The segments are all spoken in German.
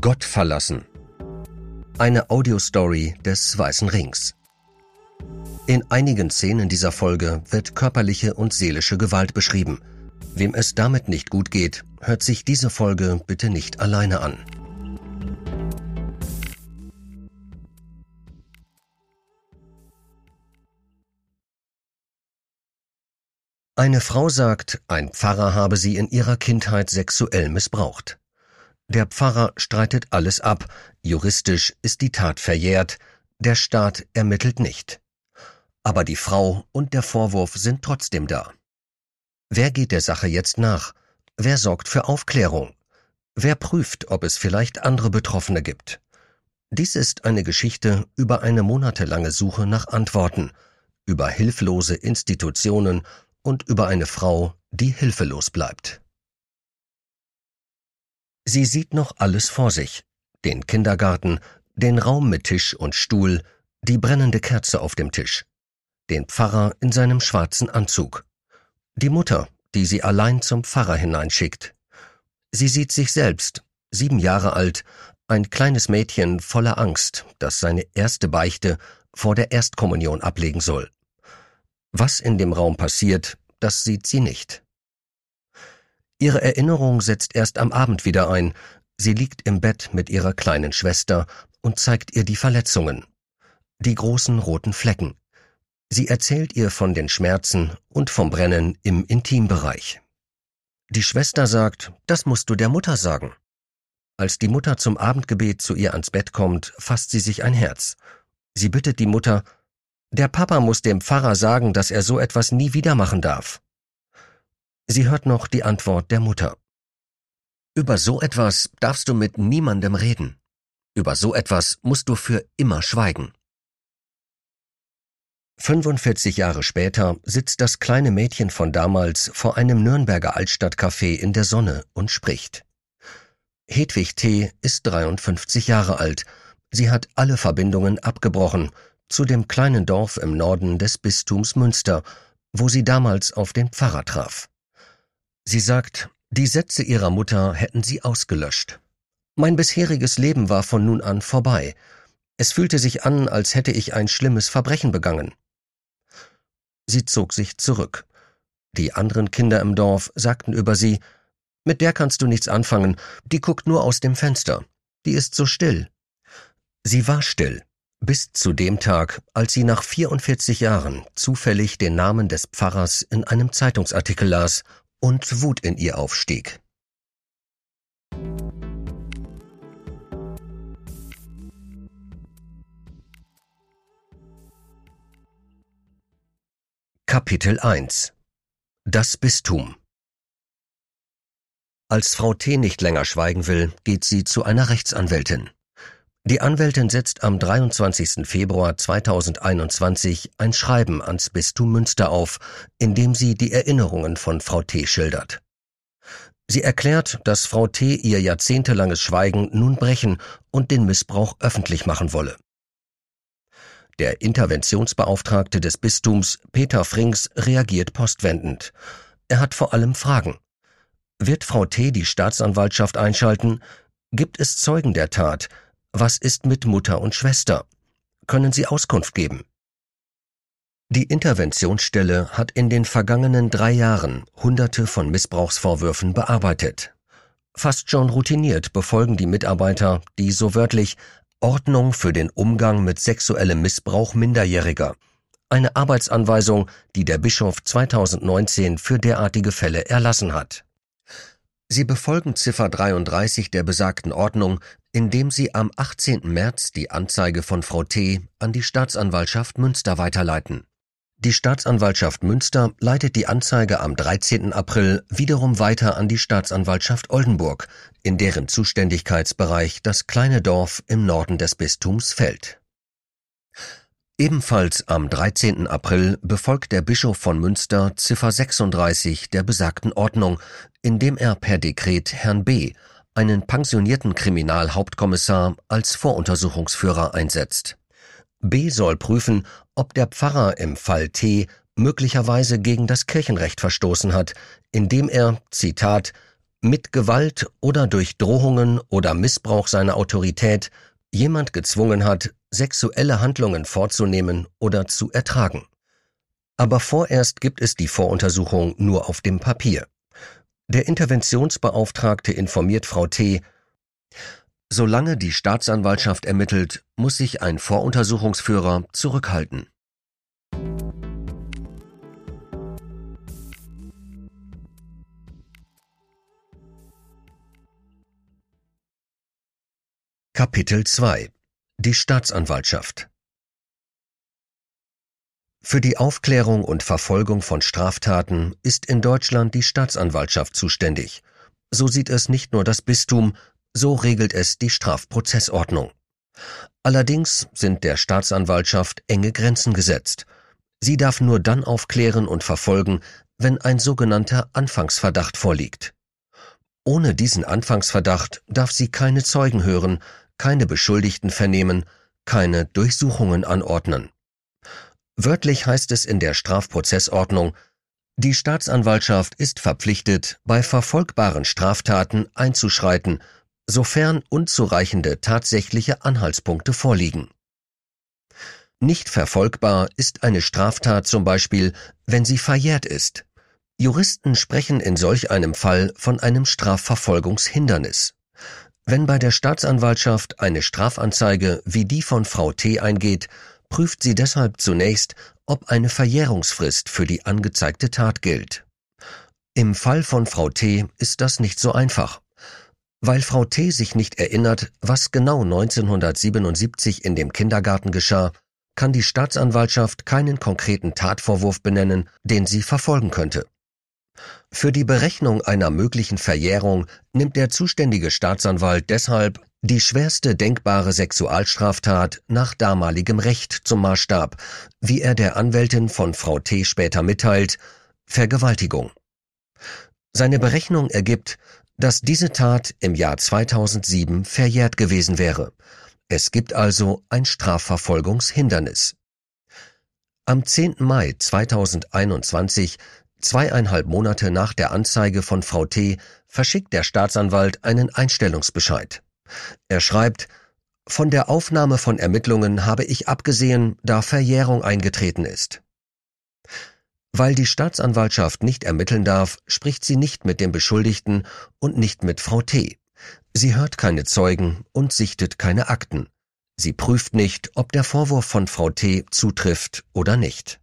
Gott verlassen. Eine Audiostory des Weißen Rings. In einigen Szenen dieser Folge wird körperliche und seelische Gewalt beschrieben. Wem es damit nicht gut geht, hört sich diese Folge bitte nicht alleine an. Eine Frau sagt, ein Pfarrer habe sie in ihrer Kindheit sexuell missbraucht. Der Pfarrer streitet alles ab, juristisch ist die Tat verjährt, der Staat ermittelt nicht. Aber die Frau und der Vorwurf sind trotzdem da. Wer geht der Sache jetzt nach? Wer sorgt für Aufklärung? Wer prüft, ob es vielleicht andere Betroffene gibt? Dies ist eine Geschichte über eine monatelange Suche nach Antworten, über hilflose Institutionen und über eine Frau, die hilfelos bleibt. Sie sieht noch alles vor sich. Den Kindergarten, den Raum mit Tisch und Stuhl, die brennende Kerze auf dem Tisch, den Pfarrer in seinem schwarzen Anzug, die Mutter, die sie allein zum Pfarrer hineinschickt. Sie sieht sich selbst, sieben Jahre alt, ein kleines Mädchen voller Angst, das seine erste Beichte vor der Erstkommunion ablegen soll. Was in dem Raum passiert, das sieht sie nicht. Ihre Erinnerung setzt erst am Abend wieder ein. Sie liegt im Bett mit ihrer kleinen Schwester und zeigt ihr die Verletzungen, die großen roten Flecken. Sie erzählt ihr von den Schmerzen und vom Brennen im Intimbereich. Die Schwester sagt, das musst du der Mutter sagen. Als die Mutter zum Abendgebet zu ihr ans Bett kommt, fasst sie sich ein Herz. Sie bittet die Mutter, der Papa muss dem Pfarrer sagen, dass er so etwas nie wieder machen darf. Sie hört noch die Antwort der Mutter. Über so etwas darfst du mit niemandem reden. Über so etwas musst du für immer schweigen. 45 Jahre später sitzt das kleine Mädchen von damals vor einem Nürnberger Altstadtcafé in der Sonne und spricht. Hedwig T. ist 53 Jahre alt. Sie hat alle Verbindungen abgebrochen zu dem kleinen Dorf im Norden des Bistums Münster, wo sie damals auf den Pfarrer traf. Sie sagt, die Sätze ihrer Mutter hätten sie ausgelöscht. Mein bisheriges Leben war von nun an vorbei. Es fühlte sich an, als hätte ich ein schlimmes Verbrechen begangen. Sie zog sich zurück. Die anderen Kinder im Dorf sagten über sie, mit der kannst du nichts anfangen, die guckt nur aus dem Fenster, die ist so still. Sie war still, bis zu dem Tag, als sie nach 44 Jahren zufällig den Namen des Pfarrers in einem Zeitungsartikel las und Wut in ihr aufstieg. Kapitel 1 Das Bistum Als Frau T. nicht länger schweigen will, geht sie zu einer Rechtsanwältin. Die Anwältin setzt am 23. Februar 2021 ein Schreiben ans Bistum Münster auf, in dem sie die Erinnerungen von Frau T. schildert. Sie erklärt, dass Frau T. ihr jahrzehntelanges Schweigen nun brechen und den Missbrauch öffentlich machen wolle. Der Interventionsbeauftragte des Bistums, Peter Frings, reagiert postwendend. Er hat vor allem Fragen. Wird Frau T. die Staatsanwaltschaft einschalten? Gibt es Zeugen der Tat? Was ist mit Mutter und Schwester? Können Sie Auskunft geben? Die Interventionsstelle hat in den vergangenen drei Jahren Hunderte von Missbrauchsvorwürfen bearbeitet. Fast schon routiniert befolgen die Mitarbeiter die so wörtlich Ordnung für den Umgang mit sexuellem Missbrauch Minderjähriger, eine Arbeitsanweisung, die der Bischof 2019 für derartige Fälle erlassen hat. Sie befolgen Ziffer 33 der besagten Ordnung, indem sie am 18. März die Anzeige von Frau T. an die Staatsanwaltschaft Münster weiterleiten. Die Staatsanwaltschaft Münster leitet die Anzeige am 13. April wiederum weiter an die Staatsanwaltschaft Oldenburg, in deren Zuständigkeitsbereich das kleine Dorf im Norden des Bistums fällt. Ebenfalls am 13. April befolgt der Bischof von Münster Ziffer 36 der besagten Ordnung, indem er per Dekret Herrn B., einen pensionierten Kriminalhauptkommissar, als Voruntersuchungsführer einsetzt. B soll prüfen, ob der Pfarrer im Fall T möglicherweise gegen das Kirchenrecht verstoßen hat, indem er, Zitat, mit Gewalt oder durch Drohungen oder Missbrauch seiner Autorität jemand gezwungen hat, sexuelle Handlungen vorzunehmen oder zu ertragen. Aber vorerst gibt es die Voruntersuchung nur auf dem Papier. Der Interventionsbeauftragte informiert Frau T. Solange die Staatsanwaltschaft ermittelt, muss sich ein Voruntersuchungsführer zurückhalten. Kapitel 2 Die Staatsanwaltschaft Für die Aufklärung und Verfolgung von Straftaten ist in Deutschland die Staatsanwaltschaft zuständig. So sieht es nicht nur das Bistum, so regelt es die Strafprozessordnung. Allerdings sind der Staatsanwaltschaft enge Grenzen gesetzt. Sie darf nur dann aufklären und verfolgen, wenn ein sogenannter Anfangsverdacht vorliegt. Ohne diesen Anfangsverdacht darf sie keine Zeugen hören, keine Beschuldigten vernehmen, keine Durchsuchungen anordnen. Wörtlich heißt es in der Strafprozessordnung, die Staatsanwaltschaft ist verpflichtet, bei verfolgbaren Straftaten einzuschreiten, sofern unzureichende tatsächliche Anhaltspunkte vorliegen. Nicht verfolgbar ist eine Straftat zum Beispiel, wenn sie verjährt ist. Juristen sprechen in solch einem Fall von einem Strafverfolgungshindernis. Wenn bei der Staatsanwaltschaft eine Strafanzeige wie die von Frau T eingeht, prüft sie deshalb zunächst, ob eine Verjährungsfrist für die angezeigte Tat gilt. Im Fall von Frau T ist das nicht so einfach. Weil Frau T sich nicht erinnert, was genau 1977 in dem Kindergarten geschah, kann die Staatsanwaltschaft keinen konkreten Tatvorwurf benennen, den sie verfolgen könnte. Für die Berechnung einer möglichen Verjährung nimmt der zuständige Staatsanwalt deshalb die schwerste denkbare Sexualstraftat nach damaligem Recht zum Maßstab, wie er der Anwältin von Frau T. später mitteilt, Vergewaltigung. Seine Berechnung ergibt, dass diese Tat im Jahr 2007 verjährt gewesen wäre. Es gibt also ein Strafverfolgungshindernis. Am 10. Mai 2021 Zweieinhalb Monate nach der Anzeige von Frau T. verschickt der Staatsanwalt einen Einstellungsbescheid. Er schreibt, von der Aufnahme von Ermittlungen habe ich abgesehen, da Verjährung eingetreten ist. Weil die Staatsanwaltschaft nicht ermitteln darf, spricht sie nicht mit dem Beschuldigten und nicht mit Frau T. Sie hört keine Zeugen und sichtet keine Akten. Sie prüft nicht, ob der Vorwurf von Frau T zutrifft oder nicht.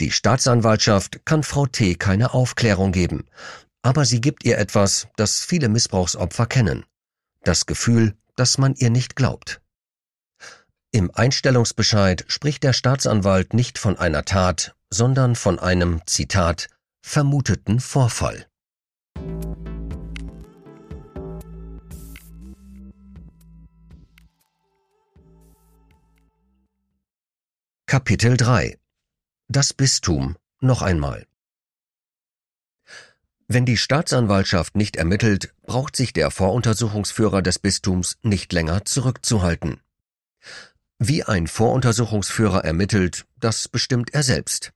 Die Staatsanwaltschaft kann Frau T. keine Aufklärung geben, aber sie gibt ihr etwas, das viele Missbrauchsopfer kennen. Das Gefühl, dass man ihr nicht glaubt. Im Einstellungsbescheid spricht der Staatsanwalt nicht von einer Tat, sondern von einem, Zitat, vermuteten Vorfall. Kapitel 3 das Bistum noch einmal. Wenn die Staatsanwaltschaft nicht ermittelt, braucht sich der Voruntersuchungsführer des Bistums nicht länger zurückzuhalten. Wie ein Voruntersuchungsführer ermittelt, das bestimmt er selbst.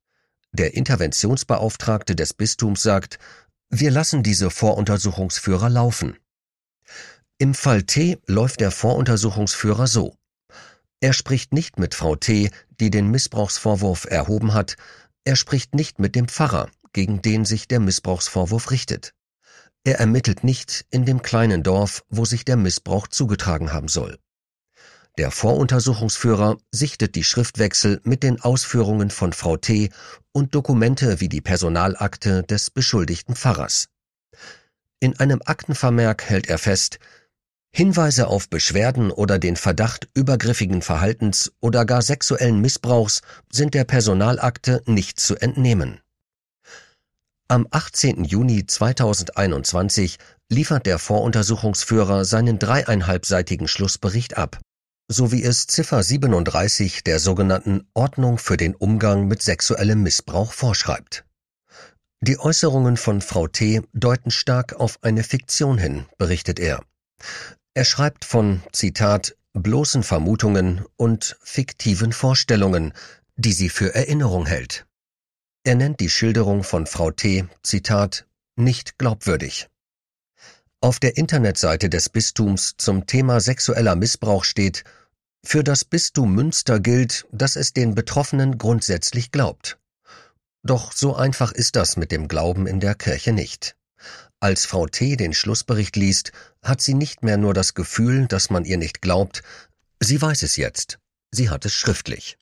Der Interventionsbeauftragte des Bistums sagt, wir lassen diese Voruntersuchungsführer laufen. Im Fall T läuft der Voruntersuchungsführer so. Er spricht nicht mit Frau T., die den Missbrauchsvorwurf erhoben hat, er spricht nicht mit dem Pfarrer, gegen den sich der Missbrauchsvorwurf richtet. Er ermittelt nicht in dem kleinen Dorf, wo sich der Missbrauch zugetragen haben soll. Der Voruntersuchungsführer sichtet die Schriftwechsel mit den Ausführungen von Frau T. und Dokumente wie die Personalakte des beschuldigten Pfarrers. In einem Aktenvermerk hält er fest, Hinweise auf Beschwerden oder den Verdacht übergriffigen Verhaltens oder gar sexuellen Missbrauchs sind der Personalakte nicht zu entnehmen. Am 18. Juni 2021 liefert der Voruntersuchungsführer seinen dreieinhalbseitigen Schlussbericht ab, so wie es Ziffer 37 der sogenannten Ordnung für den Umgang mit sexuellem Missbrauch vorschreibt. Die Äußerungen von Frau T. deuten stark auf eine Fiktion hin, berichtet er. Er schreibt von, Zitat, bloßen Vermutungen und fiktiven Vorstellungen, die sie für Erinnerung hält. Er nennt die Schilderung von Frau T, Zitat, nicht glaubwürdig. Auf der Internetseite des Bistums zum Thema sexueller Missbrauch steht, für das Bistum Münster gilt, dass es den Betroffenen grundsätzlich glaubt. Doch so einfach ist das mit dem Glauben in der Kirche nicht. Als Frau T. den Schlussbericht liest, hat sie nicht mehr nur das Gefühl, dass man ihr nicht glaubt, sie weiß es jetzt. Sie hat es schriftlich.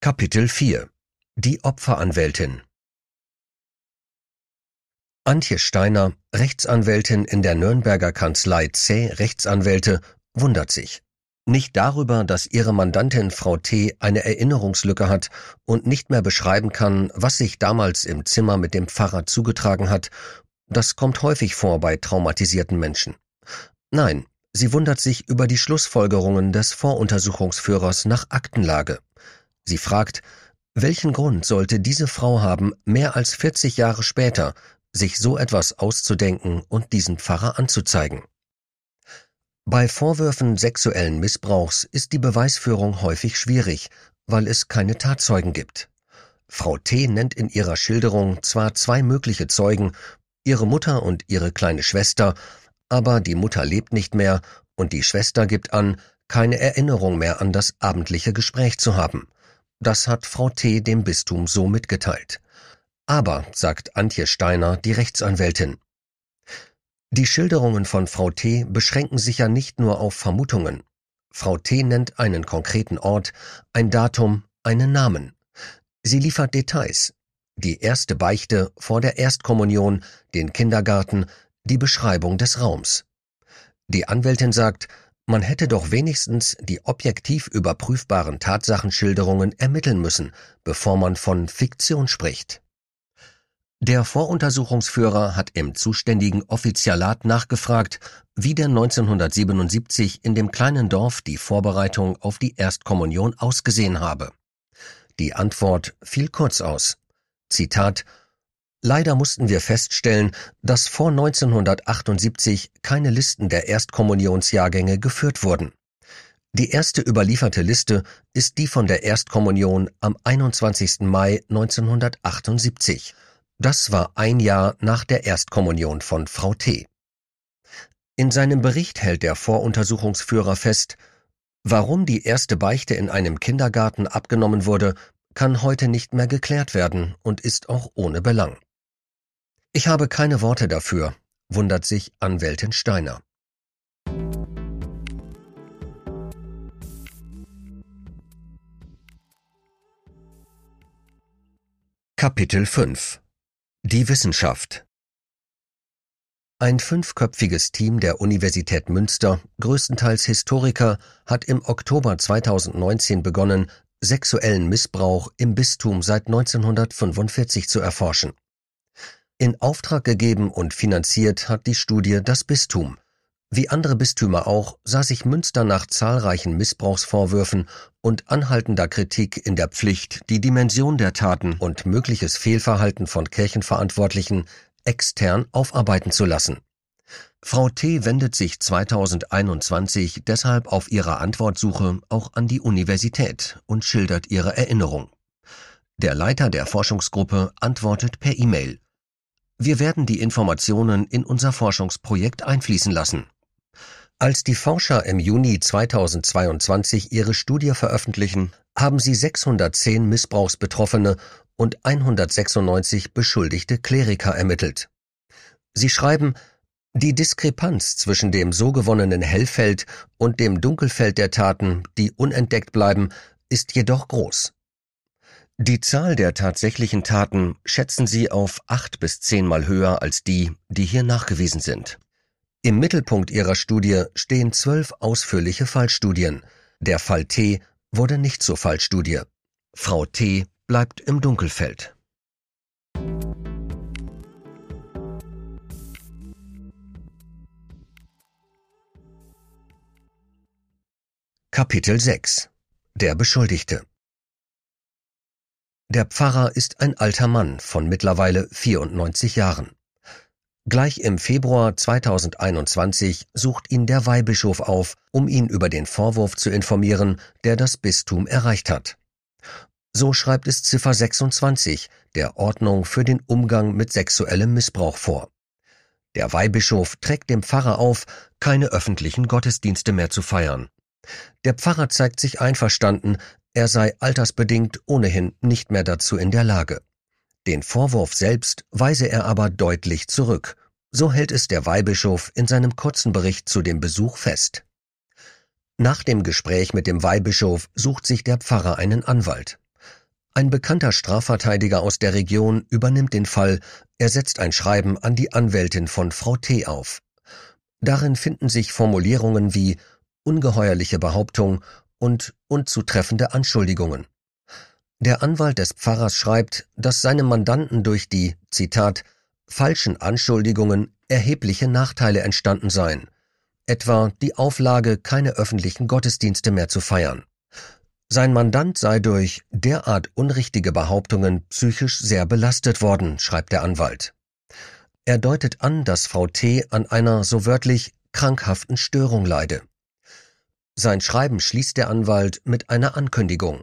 Kapitel 4 Die Opferanwältin Antje Steiner, Rechtsanwältin in der Nürnberger Kanzlei C. Rechtsanwälte, wundert sich. Nicht darüber, dass ihre Mandantin Frau T. eine Erinnerungslücke hat und nicht mehr beschreiben kann, was sich damals im Zimmer mit dem Pfarrer zugetragen hat, das kommt häufig vor bei traumatisierten Menschen. Nein, sie wundert sich über die Schlussfolgerungen des Voruntersuchungsführers nach Aktenlage. Sie fragt, welchen Grund sollte diese Frau haben, mehr als 40 Jahre später sich so etwas auszudenken und diesen Pfarrer anzuzeigen? Bei Vorwürfen sexuellen Missbrauchs ist die Beweisführung häufig schwierig, weil es keine Tatzeugen gibt. Frau T. nennt in ihrer Schilderung zwar zwei mögliche Zeugen, ihre Mutter und ihre kleine Schwester, aber die Mutter lebt nicht mehr und die Schwester gibt an, keine Erinnerung mehr an das abendliche Gespräch zu haben. Das hat Frau T. dem Bistum so mitgeteilt. Aber, sagt Antje Steiner, die Rechtsanwältin, die Schilderungen von Frau T. beschränken sich ja nicht nur auf Vermutungen. Frau T. nennt einen konkreten Ort, ein Datum, einen Namen. Sie liefert Details. Die erste Beichte vor der Erstkommunion, den Kindergarten, die Beschreibung des Raums. Die Anwältin sagt, man hätte doch wenigstens die objektiv überprüfbaren Tatsachenschilderungen ermitteln müssen, bevor man von Fiktion spricht. Der Voruntersuchungsführer hat im zuständigen Offizialat nachgefragt, wie denn 1977 in dem kleinen Dorf die Vorbereitung auf die Erstkommunion ausgesehen habe. Die Antwort fiel kurz aus. Zitat Leider mussten wir feststellen, dass vor 1978 keine Listen der Erstkommunionsjahrgänge geführt wurden. Die erste überlieferte Liste ist die von der Erstkommunion am 21. Mai 1978. Das war ein Jahr nach der Erstkommunion von Frau T. In seinem Bericht hält der Voruntersuchungsführer fest, warum die erste Beichte in einem Kindergarten abgenommen wurde, kann heute nicht mehr geklärt werden und ist auch ohne Belang. Ich habe keine Worte dafür, wundert sich Anwältin Steiner. Kapitel 5 Die Wissenschaft Ein fünfköpfiges Team der Universität Münster, größtenteils Historiker, hat im Oktober 2019 begonnen, sexuellen Missbrauch im Bistum seit 1945 zu erforschen. In Auftrag gegeben und finanziert hat die Studie das Bistum. Wie andere Bistümer auch, sah sich Münster nach zahlreichen Missbrauchsvorwürfen und anhaltender Kritik in der Pflicht, die Dimension der Taten und mögliches Fehlverhalten von Kirchenverantwortlichen extern aufarbeiten zu lassen. Frau T. wendet sich 2021 deshalb auf ihrer Antwortsuche auch an die Universität und schildert ihre Erinnerung. Der Leiter der Forschungsgruppe antwortet per E-Mail. Wir werden die Informationen in unser Forschungsprojekt einfließen lassen. Als die Forscher im Juni 2022 ihre Studie veröffentlichen, haben sie 610 Missbrauchsbetroffene und 196 beschuldigte Kleriker ermittelt. Sie schreiben, die Diskrepanz zwischen dem so gewonnenen Hellfeld und dem Dunkelfeld der Taten, die unentdeckt bleiben, ist jedoch groß. Die Zahl der tatsächlichen Taten schätzen sie auf acht bis zehnmal höher als die, die hier nachgewiesen sind. Im Mittelpunkt ihrer Studie stehen zwölf ausführliche Fallstudien. Der Fall T wurde nicht zur Fallstudie. Frau T bleibt im Dunkelfeld. Kapitel 6 Der Beschuldigte der Pfarrer ist ein alter Mann von mittlerweile 94 Jahren. Gleich im Februar 2021 sucht ihn der Weihbischof auf, um ihn über den Vorwurf zu informieren, der das Bistum erreicht hat. So schreibt es Ziffer 26 der Ordnung für den Umgang mit sexuellem Missbrauch vor. Der Weihbischof trägt dem Pfarrer auf, keine öffentlichen Gottesdienste mehr zu feiern. Der Pfarrer zeigt sich einverstanden, er sei altersbedingt ohnehin nicht mehr dazu in der Lage. Den Vorwurf selbst weise er aber deutlich zurück. So hält es der Weihbischof in seinem kurzen Bericht zu dem Besuch fest. Nach dem Gespräch mit dem Weihbischof sucht sich der Pfarrer einen Anwalt. Ein bekannter Strafverteidiger aus der Region übernimmt den Fall, er setzt ein Schreiben an die Anwältin von Frau T. auf. Darin finden sich Formulierungen wie ungeheuerliche Behauptung und unzutreffende Anschuldigungen. Der Anwalt des Pfarrers schreibt, dass seinem Mandanten durch die, Zitat, falschen Anschuldigungen erhebliche Nachteile entstanden seien, etwa die Auflage, keine öffentlichen Gottesdienste mehr zu feiern. Sein Mandant sei durch derart unrichtige Behauptungen psychisch sehr belastet worden, schreibt der Anwalt. Er deutet an, dass Frau T. an einer so wörtlich krankhaften Störung leide. Sein Schreiben schließt der Anwalt mit einer Ankündigung.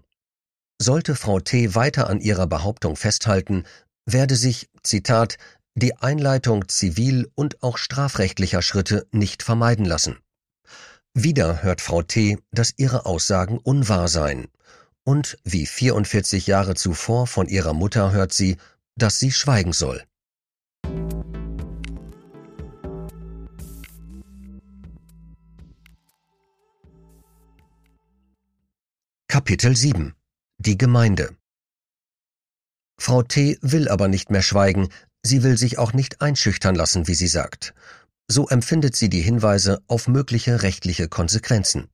Sollte Frau T. weiter an ihrer Behauptung festhalten, werde sich, Zitat, die Einleitung zivil- und auch strafrechtlicher Schritte nicht vermeiden lassen. Wieder hört Frau T., dass ihre Aussagen unwahr seien. Und wie 44 Jahre zuvor von ihrer Mutter hört sie, dass sie schweigen soll. Kapitel 7 Die Gemeinde Frau T. will aber nicht mehr schweigen, Sie will sich auch nicht einschüchtern lassen, wie sie sagt. So empfindet sie die Hinweise auf mögliche rechtliche Konsequenzen.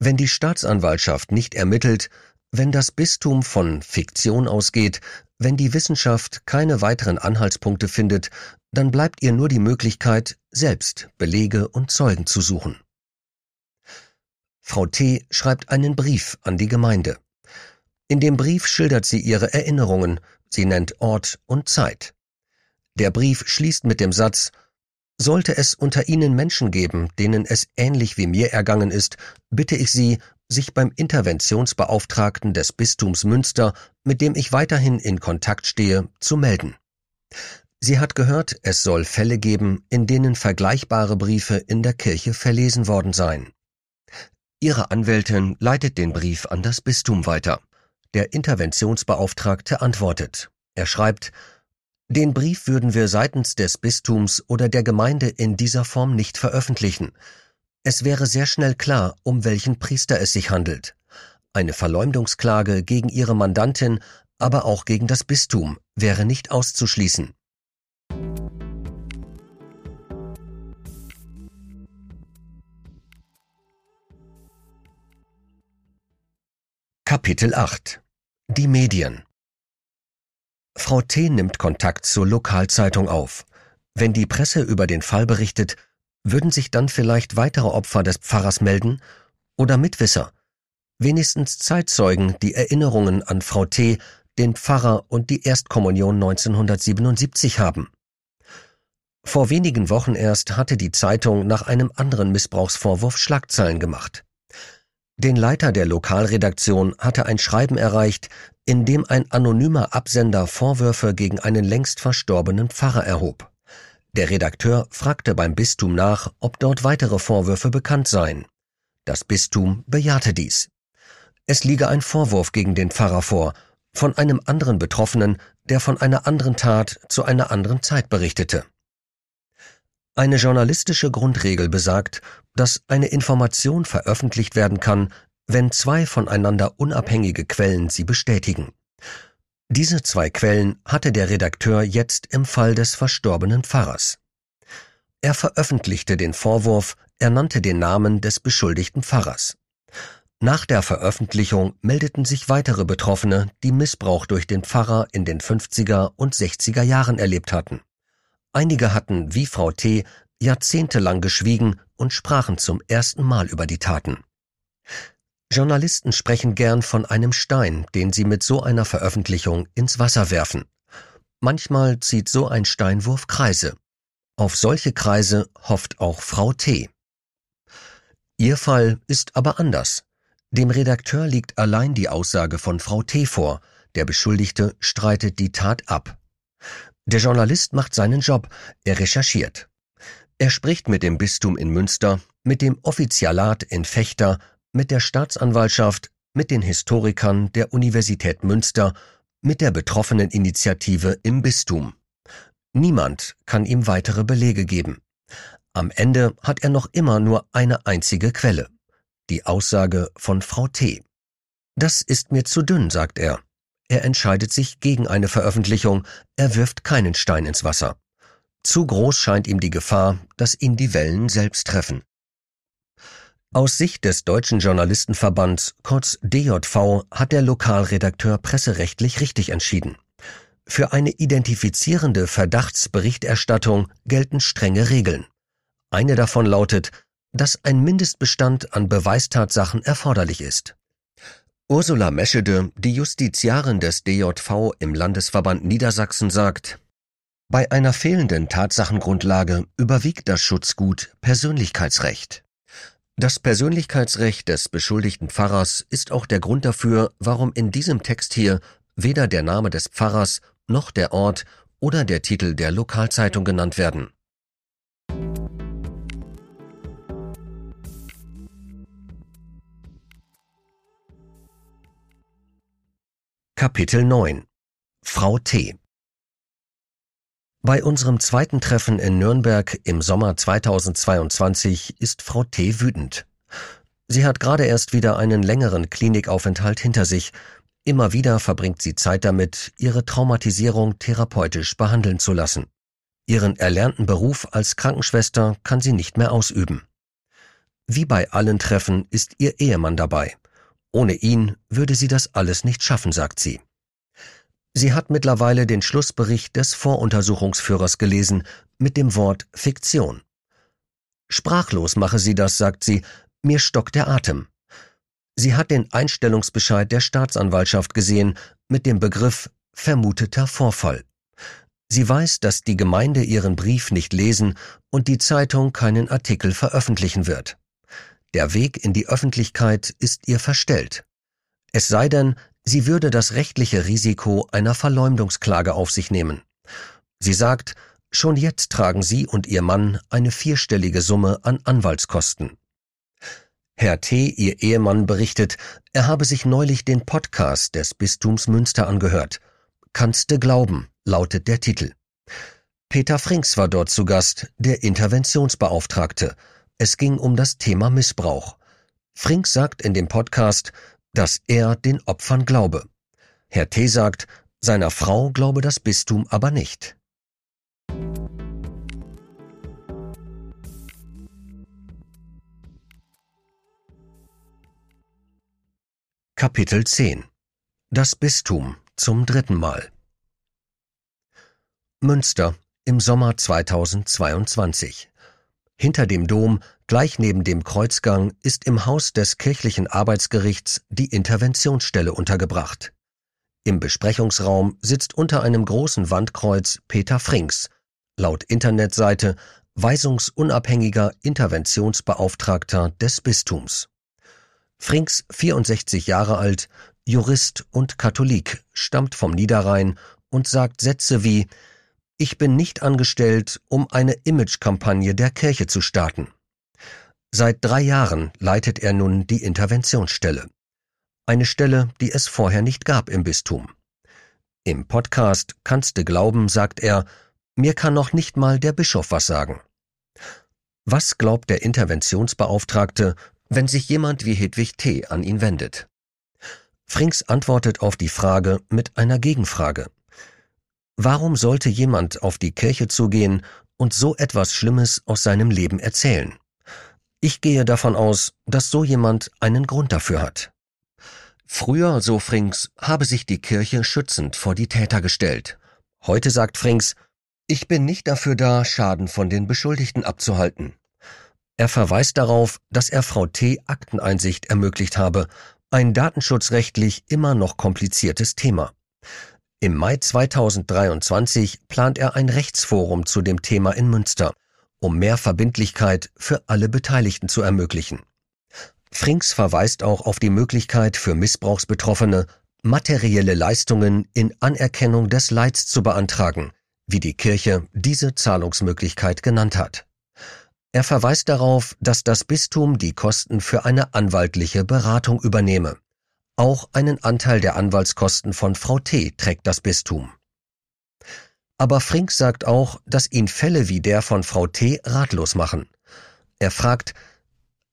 Wenn die Staatsanwaltschaft nicht ermittelt, wenn das Bistum von Fiktion ausgeht, wenn die Wissenschaft keine weiteren Anhaltspunkte findet, dann bleibt ihr nur die Möglichkeit, selbst Belege und Zeugen zu suchen. Frau T. schreibt einen Brief an die Gemeinde. In dem Brief schildert sie ihre Erinnerungen, Sie nennt Ort und Zeit. Der Brief schließt mit dem Satz Sollte es unter Ihnen Menschen geben, denen es ähnlich wie mir ergangen ist, bitte ich Sie, sich beim Interventionsbeauftragten des Bistums Münster, mit dem ich weiterhin in Kontakt stehe, zu melden. Sie hat gehört, es soll Fälle geben, in denen vergleichbare Briefe in der Kirche verlesen worden seien. Ihre Anwältin leitet den Brief an das Bistum weiter. Der Interventionsbeauftragte antwortet. Er schreibt, den Brief würden wir seitens des Bistums oder der Gemeinde in dieser Form nicht veröffentlichen. Es wäre sehr schnell klar, um welchen Priester es sich handelt. Eine Verleumdungsklage gegen ihre Mandantin, aber auch gegen das Bistum wäre nicht auszuschließen. Kapitel 8 Die Medien Frau T. nimmt Kontakt zur Lokalzeitung auf. Wenn die Presse über den Fall berichtet, würden sich dann vielleicht weitere Opfer des Pfarrers melden oder Mitwisser, wenigstens Zeitzeugen, die Erinnerungen an Frau T., den Pfarrer und die Erstkommunion 1977 haben. Vor wenigen Wochen erst hatte die Zeitung nach einem anderen Missbrauchsvorwurf Schlagzeilen gemacht. Den Leiter der Lokalredaktion hatte ein Schreiben erreicht, in dem ein anonymer Absender Vorwürfe gegen einen längst verstorbenen Pfarrer erhob. Der Redakteur fragte beim Bistum nach, ob dort weitere Vorwürfe bekannt seien. Das Bistum bejahte dies. Es liege ein Vorwurf gegen den Pfarrer vor, von einem anderen Betroffenen, der von einer anderen Tat zu einer anderen Zeit berichtete. Eine journalistische Grundregel besagt, dass eine Information veröffentlicht werden kann, wenn zwei voneinander unabhängige Quellen sie bestätigen. Diese zwei Quellen hatte der Redakteur jetzt im Fall des verstorbenen Pfarrers. Er veröffentlichte den Vorwurf, er nannte den Namen des beschuldigten Pfarrers. Nach der Veröffentlichung meldeten sich weitere Betroffene, die Missbrauch durch den Pfarrer in den 50er und 60er Jahren erlebt hatten. Einige hatten, wie Frau T., jahrzehntelang geschwiegen und sprachen zum ersten Mal über die Taten. Journalisten sprechen gern von einem Stein, den sie mit so einer Veröffentlichung ins Wasser werfen. Manchmal zieht so ein Steinwurf Kreise. Auf solche Kreise hofft auch Frau T. Ihr Fall ist aber anders. Dem Redakteur liegt allein die Aussage von Frau T. vor, der Beschuldigte streitet die Tat ab. Der Journalist macht seinen Job, er recherchiert. Er spricht mit dem Bistum in Münster, mit dem Offizialat in Fechter, mit der Staatsanwaltschaft, mit den Historikern der Universität Münster, mit der betroffenen Initiative im Bistum. Niemand kann ihm weitere Belege geben. Am Ende hat er noch immer nur eine einzige Quelle. Die Aussage von Frau T. Das ist mir zu dünn, sagt er. Er entscheidet sich gegen eine Veröffentlichung, er wirft keinen Stein ins Wasser. Zu groß scheint ihm die Gefahr, dass ihn die Wellen selbst treffen. Aus Sicht des Deutschen Journalistenverbands, kurz DJV, hat der Lokalredakteur presserechtlich richtig entschieden. Für eine identifizierende Verdachtsberichterstattung gelten strenge Regeln. Eine davon lautet, dass ein Mindestbestand an Beweistatsachen erforderlich ist. Ursula Meschede, die Justiziarin des DJV im Landesverband Niedersachsen, sagt, bei einer fehlenden Tatsachengrundlage überwiegt das Schutzgut Persönlichkeitsrecht. Das Persönlichkeitsrecht des beschuldigten Pfarrers ist auch der Grund dafür, warum in diesem Text hier weder der Name des Pfarrers noch der Ort oder der Titel der Lokalzeitung genannt werden. Kapitel 9 Frau T. Bei unserem zweiten Treffen in Nürnberg im Sommer 2022 ist Frau T. wütend. Sie hat gerade erst wieder einen längeren Klinikaufenthalt hinter sich. Immer wieder verbringt sie Zeit damit, ihre Traumatisierung therapeutisch behandeln zu lassen. Ihren erlernten Beruf als Krankenschwester kann sie nicht mehr ausüben. Wie bei allen Treffen ist ihr Ehemann dabei – ohne ihn würde sie das alles nicht schaffen, sagt sie. Sie hat mittlerweile den Schlussbericht des Voruntersuchungsführers gelesen mit dem Wort Fiktion. Sprachlos mache sie das, sagt sie, mir stockt der Atem. Sie hat den Einstellungsbescheid der Staatsanwaltschaft gesehen mit dem Begriff vermuteter Vorfall. Sie weiß, dass die Gemeinde ihren Brief nicht lesen und die Zeitung keinen Artikel veröffentlichen wird. Der Weg in die Öffentlichkeit ist ihr verstellt. Es sei denn, sie würde das rechtliche Risiko einer Verleumdungsklage auf sich nehmen. Sie sagt, schon jetzt tragen sie und ihr Mann eine vierstellige Summe an Anwaltskosten. Herr T., ihr Ehemann, berichtet, er habe sich neulich den Podcast des Bistums Münster angehört. Kannste glauben, lautet der Titel. Peter Frings war dort zu Gast, der Interventionsbeauftragte, es ging um das Thema Missbrauch. Frink sagt in dem Podcast, dass er den Opfern glaube. Herr T. sagt, seiner Frau glaube das Bistum aber nicht. Kapitel 10 Das Bistum zum dritten Mal Münster im Sommer 2022 hinter dem Dom, gleich neben dem Kreuzgang, ist im Haus des kirchlichen Arbeitsgerichts die Interventionsstelle untergebracht. Im Besprechungsraum sitzt unter einem großen Wandkreuz Peter Frings, laut Internetseite weisungsunabhängiger Interventionsbeauftragter des Bistums. Frings, 64 Jahre alt, Jurist und Katholik, stammt vom Niederrhein und sagt Sätze wie ich bin nicht angestellt, um eine Imagekampagne der Kirche zu starten. Seit drei Jahren leitet er nun die Interventionsstelle. Eine Stelle, die es vorher nicht gab im Bistum. Im Podcast Kannst du glauben, sagt er, mir kann noch nicht mal der Bischof was sagen. Was glaubt der Interventionsbeauftragte, wenn sich jemand wie Hedwig T. an ihn wendet? Frings antwortet auf die Frage mit einer Gegenfrage. Warum sollte jemand auf die Kirche zugehen und so etwas Schlimmes aus seinem Leben erzählen? Ich gehe davon aus, dass so jemand einen Grund dafür hat. Früher, so Frings, habe sich die Kirche schützend vor die Täter gestellt. Heute sagt Frings, ich bin nicht dafür da, Schaden von den Beschuldigten abzuhalten. Er verweist darauf, dass er Frau T. Akteneinsicht ermöglicht habe, ein datenschutzrechtlich immer noch kompliziertes Thema. Im Mai 2023 plant er ein Rechtsforum zu dem Thema in Münster, um mehr Verbindlichkeit für alle Beteiligten zu ermöglichen. Frings verweist auch auf die Möglichkeit für Missbrauchsbetroffene, materielle Leistungen in Anerkennung des Leids zu beantragen, wie die Kirche diese Zahlungsmöglichkeit genannt hat. Er verweist darauf, dass das Bistum die Kosten für eine anwaltliche Beratung übernehme. Auch einen Anteil der Anwaltskosten von Frau T. trägt das Bistum. Aber Frink sagt auch, dass ihn Fälle wie der von Frau T. ratlos machen. Er fragt,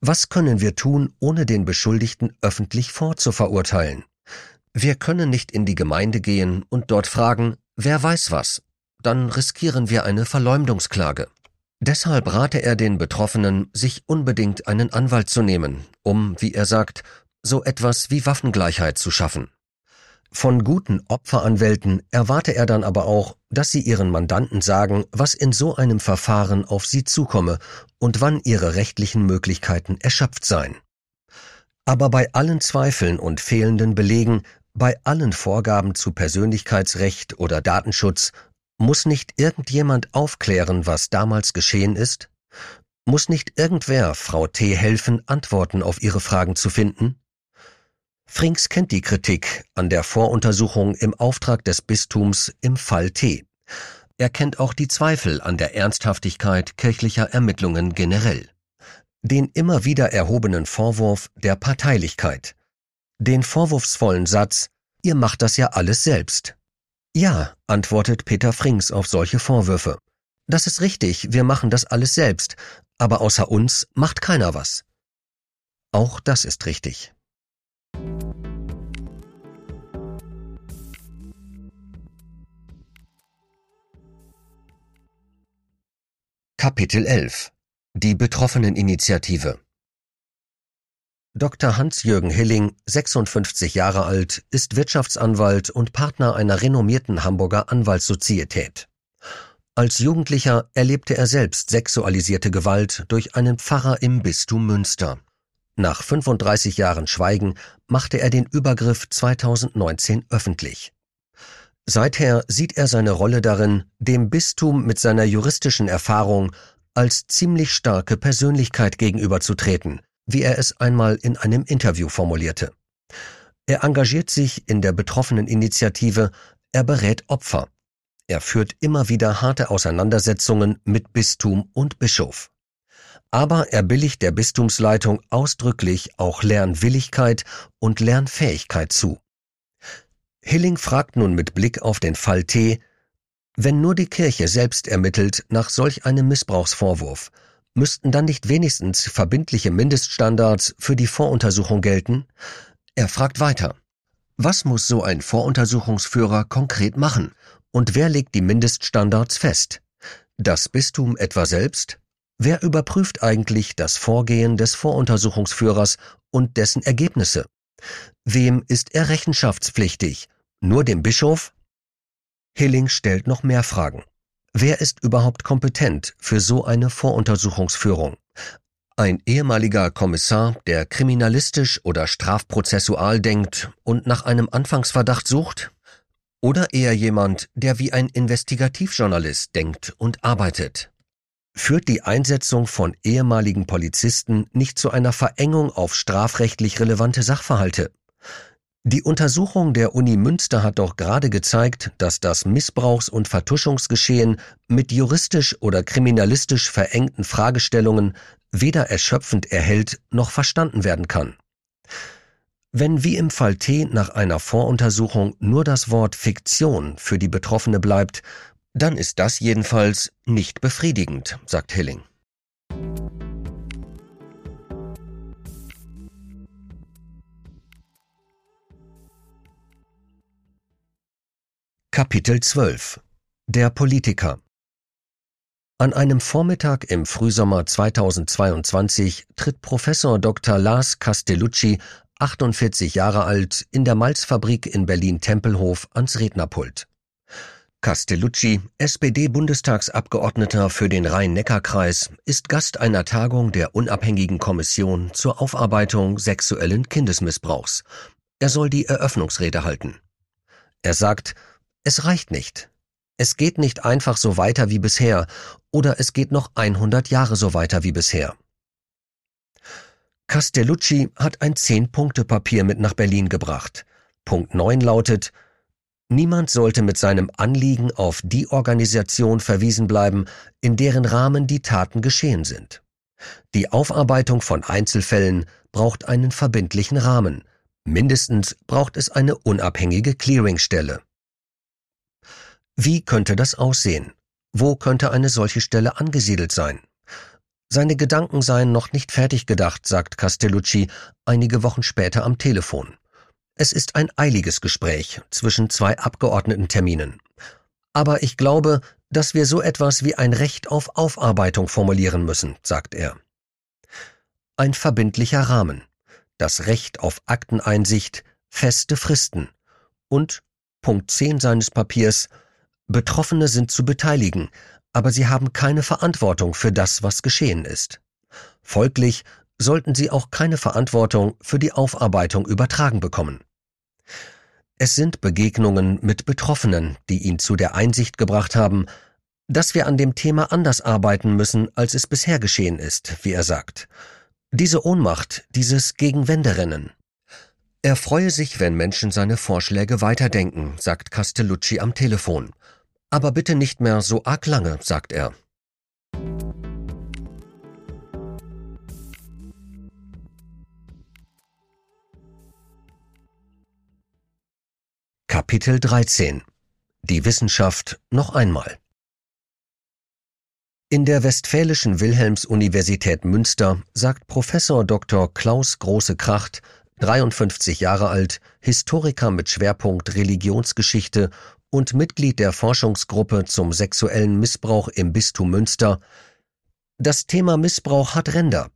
was können wir tun, ohne den Beschuldigten öffentlich vorzuverurteilen? Wir können nicht in die Gemeinde gehen und dort fragen, wer weiß was, dann riskieren wir eine Verleumdungsklage. Deshalb rate er den Betroffenen, sich unbedingt einen Anwalt zu nehmen, um, wie er sagt, so etwas wie Waffengleichheit zu schaffen. Von guten Opferanwälten erwarte er dann aber auch, dass sie ihren Mandanten sagen, was in so einem Verfahren auf sie zukomme und wann ihre rechtlichen Möglichkeiten erschöpft seien. Aber bei allen Zweifeln und fehlenden Belegen, bei allen Vorgaben zu Persönlichkeitsrecht oder Datenschutz muss nicht irgendjemand aufklären, was damals geschehen ist? Muss nicht irgendwer Frau T. helfen, Antworten auf ihre Fragen zu finden? Frings kennt die Kritik an der Voruntersuchung im Auftrag des Bistums im Fall T. Er kennt auch die Zweifel an der Ernsthaftigkeit kirchlicher Ermittlungen generell. Den immer wieder erhobenen Vorwurf der Parteilichkeit. Den vorwurfsvollen Satz, ihr macht das ja alles selbst. Ja, antwortet Peter Frings auf solche Vorwürfe. Das ist richtig, wir machen das alles selbst, aber außer uns macht keiner was. Auch das ist richtig. Kapitel 11 Die Betroffeneninitiative Dr. Hans-Jürgen Hilling, 56 Jahre alt, ist Wirtschaftsanwalt und Partner einer renommierten Hamburger Anwaltssozietät. Als Jugendlicher erlebte er selbst sexualisierte Gewalt durch einen Pfarrer im Bistum Münster. Nach 35 Jahren Schweigen machte er den Übergriff 2019 öffentlich. Seither sieht er seine Rolle darin, dem Bistum mit seiner juristischen Erfahrung als ziemlich starke Persönlichkeit gegenüberzutreten, wie er es einmal in einem Interview formulierte. Er engagiert sich in der betroffenen Initiative, er berät Opfer. Er führt immer wieder harte Auseinandersetzungen mit Bistum und Bischof. Aber er billigt der Bistumsleitung ausdrücklich auch Lernwilligkeit und Lernfähigkeit zu. Hilling fragt nun mit Blick auf den Fall T, wenn nur die Kirche selbst ermittelt nach solch einem Missbrauchsvorwurf, Müssten dann nicht wenigstens verbindliche Mindeststandards für die Voruntersuchung gelten? Er fragt weiter. Was muss so ein Voruntersuchungsführer konkret machen? Und wer legt die Mindeststandards fest? Das Bistum etwa selbst? Wer überprüft eigentlich das Vorgehen des Voruntersuchungsführers und dessen Ergebnisse? Wem ist er rechenschaftspflichtig? Nur dem Bischof? Hilling stellt noch mehr Fragen. Wer ist überhaupt kompetent für so eine Voruntersuchungsführung? Ein ehemaliger Kommissar, der kriminalistisch oder strafprozessual denkt und nach einem Anfangsverdacht sucht? Oder eher jemand, der wie ein Investigativjournalist denkt und arbeitet? Führt die Einsetzung von ehemaligen Polizisten nicht zu einer Verengung auf strafrechtlich relevante Sachverhalte? Die Untersuchung der Uni Münster hat doch gerade gezeigt, dass das Missbrauchs- und Vertuschungsgeschehen mit juristisch oder kriminalistisch verengten Fragestellungen weder erschöpfend erhält noch verstanden werden kann. Wenn wie im Fall T nach einer Voruntersuchung nur das Wort Fiktion für die Betroffene bleibt, dann ist das jedenfalls nicht befriedigend, sagt Hilling. Kapitel 12 Der Politiker An einem Vormittag im Frühsommer 2022 tritt Professor Dr. Lars Castellucci, 48 Jahre alt, in der Malzfabrik in Berlin-Tempelhof ans Rednerpult. Castellucci, SPD-Bundestagsabgeordneter für den Rhein-Neckar-Kreis, ist Gast einer Tagung der unabhängigen Kommission zur Aufarbeitung sexuellen Kindesmissbrauchs. Er soll die Eröffnungsrede halten. Er sagt, es reicht nicht. Es geht nicht einfach so weiter wie bisher oder es geht noch 100 Jahre so weiter wie bisher. Castellucci hat ein Zehn-Punkte-Papier mit nach Berlin gebracht. Punkt 9 lautet, Niemand sollte mit seinem Anliegen auf die Organisation verwiesen bleiben, in deren Rahmen die Taten geschehen sind. Die Aufarbeitung von Einzelfällen braucht einen verbindlichen Rahmen. Mindestens braucht es eine unabhängige Clearingstelle. Wie könnte das aussehen? Wo könnte eine solche Stelle angesiedelt sein? Seine Gedanken seien noch nicht fertig gedacht, sagt Castellucci einige Wochen später am Telefon. Es ist ein eiliges Gespräch zwischen zwei Abgeordnetenterminen. Aber ich glaube, dass wir so etwas wie ein Recht auf Aufarbeitung formulieren müssen, sagt er. Ein verbindlicher Rahmen, das Recht auf Akteneinsicht, feste Fristen und Punkt 10 seines Papiers Betroffene sind zu beteiligen, aber sie haben keine Verantwortung für das, was geschehen ist. Folglich sollten sie auch keine Verantwortung für die Aufarbeitung übertragen bekommen. Es sind Begegnungen mit Betroffenen, die ihn zu der Einsicht gebracht haben, dass wir an dem Thema anders arbeiten müssen, als es bisher geschehen ist, wie er sagt. Diese Ohnmacht, dieses Gegenwenderennen. Er freue sich, wenn Menschen seine Vorschläge weiterdenken, sagt Castellucci am Telefon. Aber bitte nicht mehr so arg lange, sagt er. Kapitel 13 Die Wissenschaft noch einmal In der Westfälischen Wilhelms-Universität Münster sagt Professor Dr. Klaus Große-Kracht, 53 Jahre alt, Historiker mit Schwerpunkt Religionsgeschichte und Mitglied der Forschungsgruppe zum sexuellen Missbrauch im Bistum Münster, das Thema Missbrauch hat Ränder.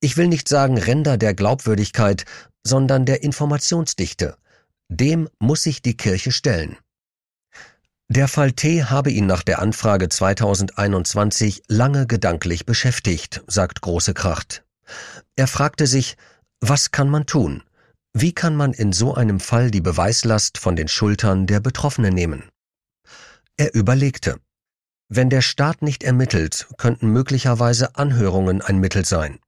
Ich will nicht sagen Ränder der Glaubwürdigkeit, sondern der Informationsdichte. Dem muss sich die Kirche stellen. Der Fall T habe ihn nach der Anfrage 2021 lange gedanklich beschäftigt, sagt Große Kracht. Er fragte sich, was kann man tun? Wie kann man in so einem Fall die Beweislast von den Schultern der Betroffenen nehmen? Er überlegte. Wenn der Staat nicht ermittelt, könnten möglicherweise Anhörungen ein Mittel sein.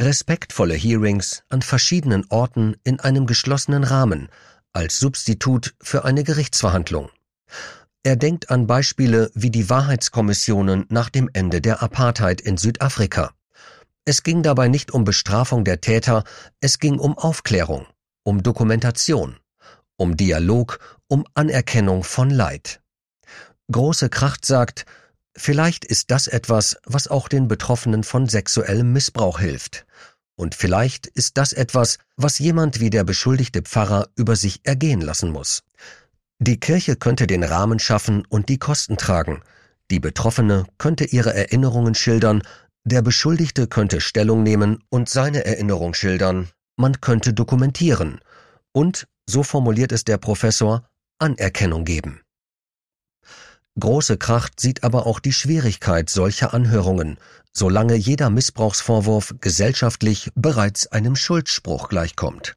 Respektvolle Hearings an verschiedenen Orten in einem geschlossenen Rahmen, als Substitut für eine Gerichtsverhandlung. Er denkt an Beispiele wie die Wahrheitskommissionen nach dem Ende der Apartheid in Südafrika. Es ging dabei nicht um Bestrafung der Täter, es ging um Aufklärung, um Dokumentation, um Dialog, um Anerkennung von Leid. Große Kracht sagt, vielleicht ist das etwas, was auch den Betroffenen von sexuellem Missbrauch hilft. Und vielleicht ist das etwas, was jemand wie der beschuldigte Pfarrer über sich ergehen lassen muss. Die Kirche könnte den Rahmen schaffen und die Kosten tragen. Die Betroffene könnte ihre Erinnerungen schildern, der Beschuldigte könnte Stellung nehmen und seine Erinnerung schildern. Man könnte dokumentieren und, so formuliert es der Professor, Anerkennung geben. Große Kracht sieht aber auch die Schwierigkeit solcher Anhörungen, solange jeder Missbrauchsvorwurf gesellschaftlich bereits einem Schuldspruch gleichkommt.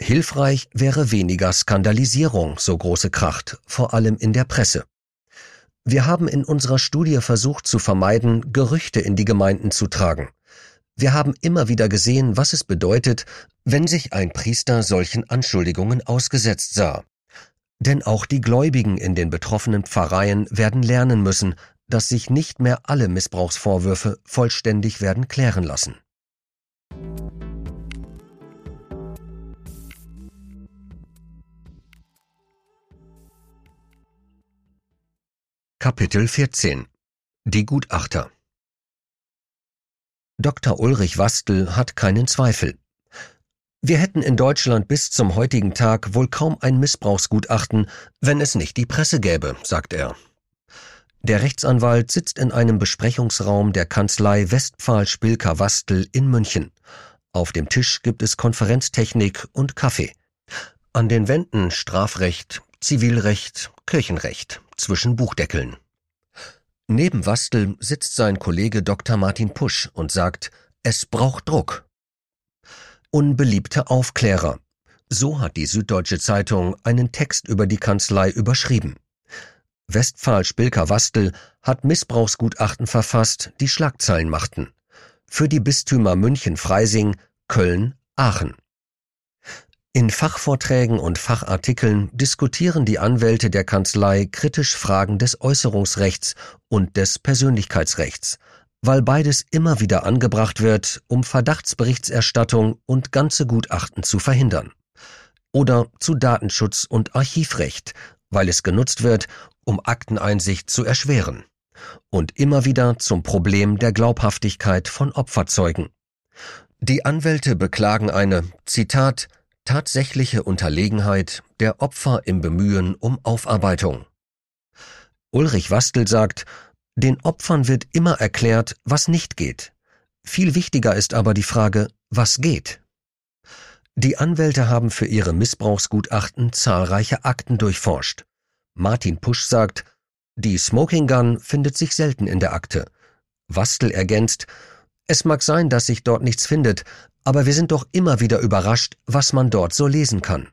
Hilfreich wäre weniger Skandalisierung, so große Kracht, vor allem in der Presse. Wir haben in unserer Studie versucht zu vermeiden, Gerüchte in die Gemeinden zu tragen. Wir haben immer wieder gesehen, was es bedeutet, wenn sich ein Priester solchen Anschuldigungen ausgesetzt sah. Denn auch die Gläubigen in den betroffenen Pfarreien werden lernen müssen, dass sich nicht mehr alle Missbrauchsvorwürfe vollständig werden klären lassen. Kapitel 14 Die Gutachter Dr. Ulrich Wastel hat keinen Zweifel. Wir hätten in Deutschland bis zum heutigen Tag wohl kaum ein Missbrauchsgutachten, wenn es nicht die Presse gäbe, sagt er. Der Rechtsanwalt sitzt in einem Besprechungsraum der Kanzlei Westphal-Spilker-Wastel in München. Auf dem Tisch gibt es Konferenztechnik und Kaffee. An den Wänden Strafrecht, Zivilrecht, Kirchenrecht zwischen Buchdeckeln. Neben Wastel sitzt sein Kollege Dr. Martin Pusch und sagt, es braucht Druck. Unbeliebte Aufklärer. So hat die Süddeutsche Zeitung einen Text über die Kanzlei überschrieben. Westphal Spilker Wastel hat Missbrauchsgutachten verfasst, die Schlagzeilen machten. Für die Bistümer München Freising, Köln, Aachen. In Fachvorträgen und Fachartikeln diskutieren die Anwälte der Kanzlei kritisch Fragen des Äußerungsrechts und des Persönlichkeitsrechts, weil beides immer wieder angebracht wird, um Verdachtsberichterstattung und ganze Gutachten zu verhindern. Oder zu Datenschutz und Archivrecht, weil es genutzt wird, um Akteneinsicht zu erschweren. Und immer wieder zum Problem der Glaubhaftigkeit von Opferzeugen. Die Anwälte beklagen eine, Zitat, tatsächliche Unterlegenheit der Opfer im Bemühen um Aufarbeitung. Ulrich Wastel sagt, den Opfern wird immer erklärt, was nicht geht. Viel wichtiger ist aber die Frage, was geht. Die Anwälte haben für ihre Missbrauchsgutachten zahlreiche Akten durchforscht. Martin Pusch sagt, die Smoking Gun findet sich selten in der Akte. Wastel ergänzt, es mag sein, dass sich dort nichts findet, aber wir sind doch immer wieder überrascht, was man dort so lesen kann.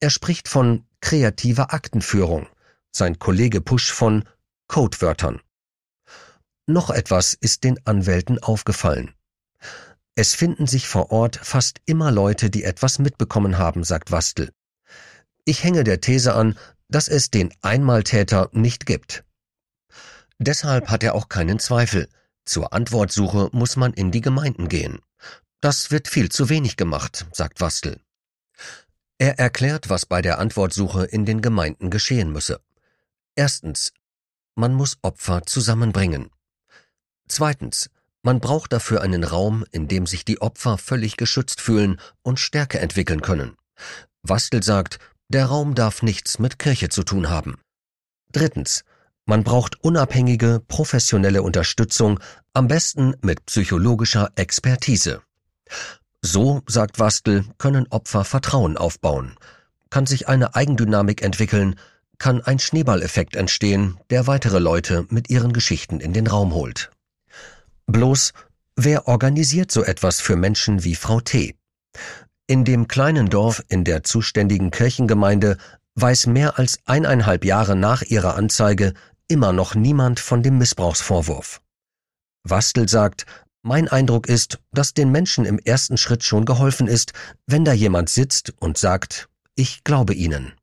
Er spricht von kreativer Aktenführung, sein Kollege Pusch von Codewörtern. Noch etwas ist den Anwälten aufgefallen. Es finden sich vor Ort fast immer Leute, die etwas mitbekommen haben, sagt Wastel. Ich hänge der These an, dass es den Einmaltäter nicht gibt. Deshalb hat er auch keinen Zweifel. Zur Antwortsuche muss man in die Gemeinden gehen. Das wird viel zu wenig gemacht, sagt Wastel. Er erklärt, was bei der Antwortsuche in den Gemeinden geschehen müsse. Erstens, man muss Opfer zusammenbringen. Zweitens, man braucht dafür einen Raum, in dem sich die Opfer völlig geschützt fühlen und Stärke entwickeln können. Wastel sagt, der Raum darf nichts mit Kirche zu tun haben. Drittens, man braucht unabhängige, professionelle Unterstützung, am besten mit psychologischer Expertise. So, sagt Wastel, können Opfer Vertrauen aufbauen. Kann sich eine Eigendynamik entwickeln, kann ein Schneeballeffekt entstehen, der weitere Leute mit ihren Geschichten in den Raum holt. Bloß, wer organisiert so etwas für Menschen wie Frau T? In dem kleinen Dorf in der zuständigen Kirchengemeinde weiß mehr als eineinhalb Jahre nach ihrer Anzeige immer noch niemand von dem Missbrauchsvorwurf. Wastel sagt, mein Eindruck ist, dass den Menschen im ersten Schritt schon geholfen ist, wenn da jemand sitzt und sagt, ich glaube Ihnen.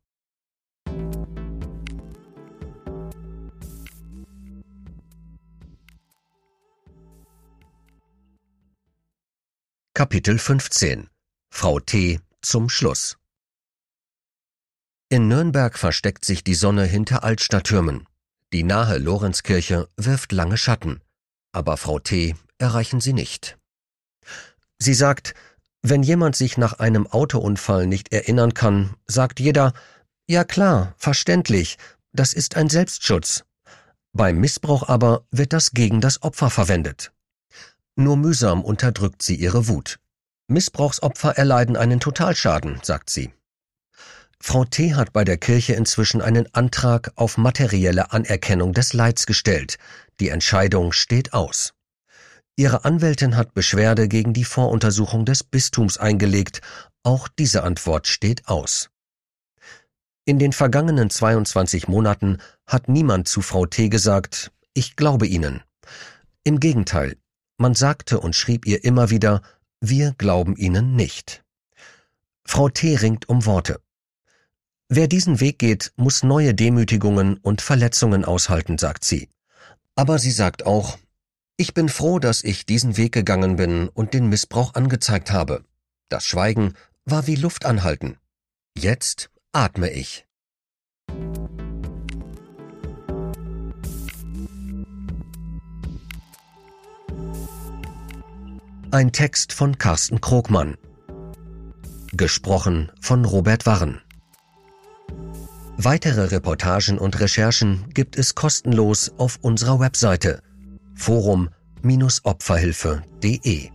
Kapitel 15 Frau T. zum Schluss In Nürnberg versteckt sich die Sonne hinter Altstadttürmen. Die nahe Lorenzkirche wirft lange Schatten, aber Frau T erreichen sie nicht. Sie sagt, wenn jemand sich nach einem Autounfall nicht erinnern kann, sagt jeder, ja klar, verständlich, das ist ein Selbstschutz. Beim Missbrauch aber wird das gegen das Opfer verwendet. Nur mühsam unterdrückt sie ihre Wut. Missbrauchsopfer erleiden einen Totalschaden, sagt sie. Frau T. hat bei der Kirche inzwischen einen Antrag auf materielle Anerkennung des Leids gestellt. Die Entscheidung steht aus. Ihre Anwältin hat Beschwerde gegen die Voruntersuchung des Bistums eingelegt. Auch diese Antwort steht aus. In den vergangenen 22 Monaten hat niemand zu Frau T. gesagt, ich glaube Ihnen. Im Gegenteil, man sagte und schrieb ihr immer wieder, wir glauben Ihnen nicht. Frau T. ringt um Worte. Wer diesen Weg geht, muss neue Demütigungen und Verletzungen aushalten, sagt sie. Aber sie sagt auch, ich bin froh, dass ich diesen Weg gegangen bin und den Missbrauch angezeigt habe. Das Schweigen war wie Luft anhalten. Jetzt atme ich. Ein Text von Carsten Krogmann. Gesprochen von Robert Warren. Weitere Reportagen und Recherchen gibt es kostenlos auf unserer Webseite forum-opferhilfe.de